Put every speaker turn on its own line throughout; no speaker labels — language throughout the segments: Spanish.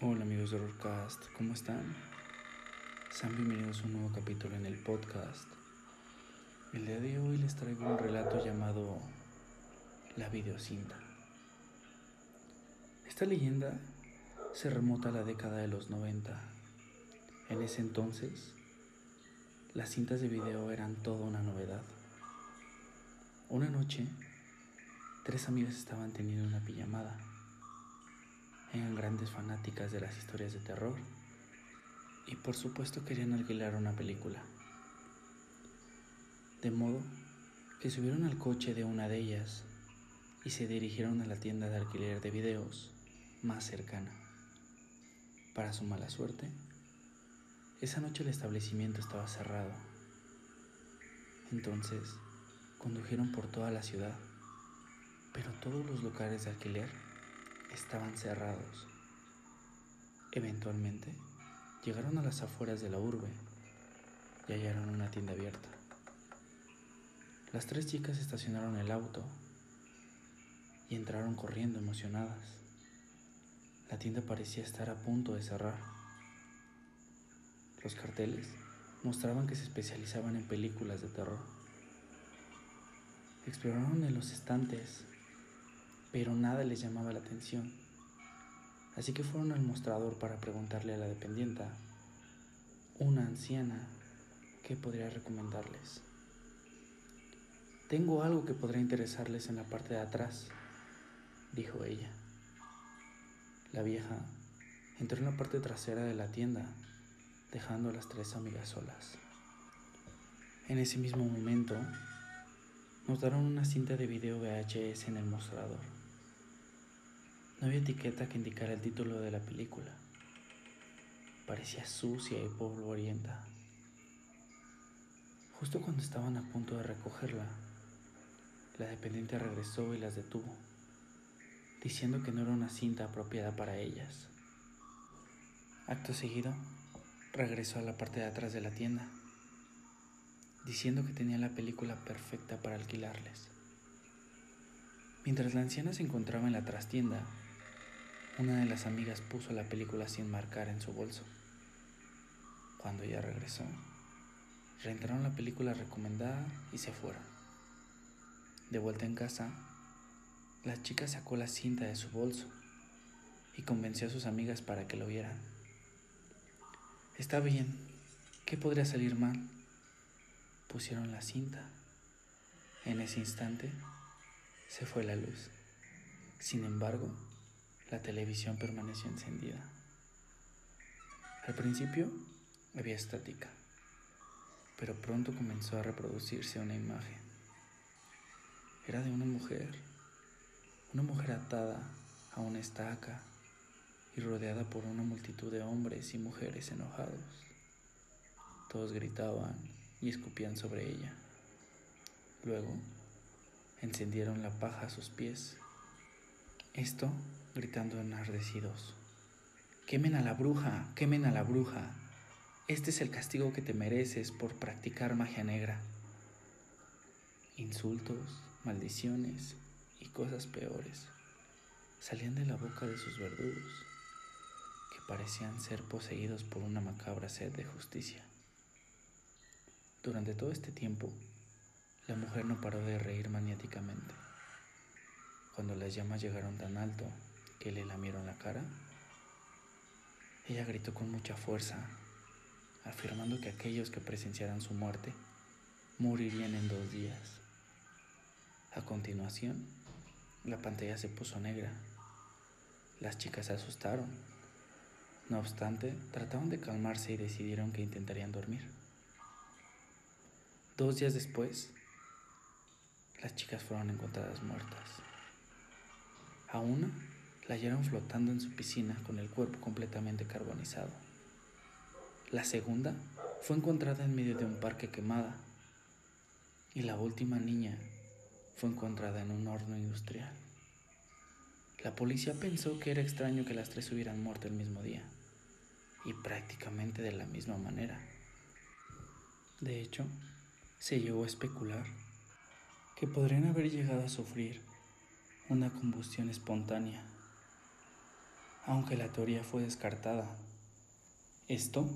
Hola amigos de Horrorcast, ¿cómo están? Sean bienvenidos a un nuevo capítulo en el podcast. El día de hoy les traigo un relato llamado La videocinta. Esta leyenda se remota a la década de los 90. En ese entonces, las cintas de video eran toda una novedad. Una noche, tres amigas estaban teniendo una pijamada eran grandes fanáticas de las historias de terror y por supuesto querían alquilar una película. De modo que subieron al coche de una de ellas y se dirigieron a la tienda de alquiler de videos más cercana. Para su mala suerte, esa noche el establecimiento estaba cerrado. Entonces, condujeron por toda la ciudad, pero todos los locales de alquiler estaban cerrados. Eventualmente, llegaron a las afueras de la urbe y hallaron una tienda abierta. Las tres chicas estacionaron el auto y entraron corriendo emocionadas. La tienda parecía estar a punto de cerrar. Los carteles mostraban que se especializaban en películas de terror. Exploraron en los estantes pero nada les llamaba la atención. Así que fueron al mostrador para preguntarle a la dependienta, una anciana, qué podría recomendarles. Tengo algo que podría interesarles en la parte de atrás, dijo ella. La vieja entró en la parte trasera de la tienda, dejando a las tres amigas solas. En ese mismo momento, notaron una cinta de video VHS en el mostrador. No había etiqueta que indicara el título de la película. Parecía sucia y polvorienta. Justo cuando estaban a punto de recogerla, la dependiente regresó y las detuvo, diciendo que no era una cinta apropiada para ellas. Acto seguido, regresó a la parte de atrás de la tienda, diciendo que tenía la película perfecta para alquilarles. Mientras la anciana se encontraba en la trastienda, una de las amigas puso la película sin marcar en su bolso. Cuando ella regresó, reentraron la película recomendada y se fueron. De vuelta en casa, la chica sacó la cinta de su bolso y convenció a sus amigas para que lo vieran. Está bien, ¿qué podría salir mal? Pusieron la cinta. En ese instante se fue la luz. Sin embargo, la televisión permaneció encendida. Al principio había estática, pero pronto comenzó a reproducirse una imagen. Era de una mujer, una mujer atada a una estaca y rodeada por una multitud de hombres y mujeres enojados. Todos gritaban y escupían sobre ella. Luego, encendieron la paja a sus pies. Esto gritando enardecidos. Quemen a la bruja, quemen a la bruja. Este es el castigo que te mereces por practicar magia negra. Insultos, maldiciones y cosas peores salían de la boca de sus verdugos, que parecían ser poseídos por una macabra sed de justicia. Durante todo este tiempo, la mujer no paró de reír maniáticamente. Cuando las llamas llegaron tan alto que le lamieron la cara, ella gritó con mucha fuerza, afirmando que aquellos que presenciaran su muerte morirían en dos días. A continuación, la pantalla se puso negra. Las chicas se asustaron. No obstante, trataron de calmarse y decidieron que intentarían dormir. Dos días después, las chicas fueron encontradas muertas. A una la hallaron flotando en su piscina con el cuerpo completamente carbonizado. La segunda fue encontrada en medio de un parque quemada. Y la última niña fue encontrada en un horno industrial. La policía pensó que era extraño que las tres hubieran muerto el mismo día y prácticamente de la misma manera. De hecho, se llegó a especular que podrían haber llegado a sufrir una combustión espontánea aunque la teoría fue descartada. Esto,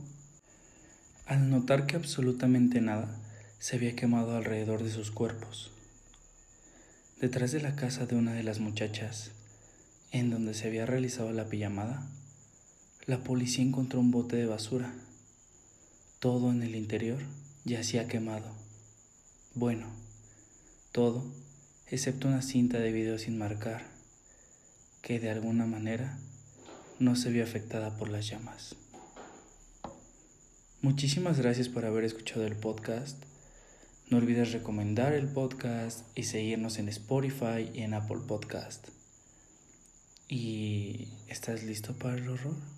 al notar que absolutamente nada se había quemado alrededor de sus cuerpos. Detrás de la casa de una de las muchachas, en donde se había realizado la pijamada, la policía encontró un bote de basura. Todo en el interior yacía quemado. Bueno, todo excepto una cinta de video sin marcar, que de alguna manera no se vio afectada por las llamas. Muchísimas gracias por haber escuchado el podcast. No olvides recomendar el podcast y seguirnos en Spotify y en Apple Podcast. ¿Y estás listo para el horror?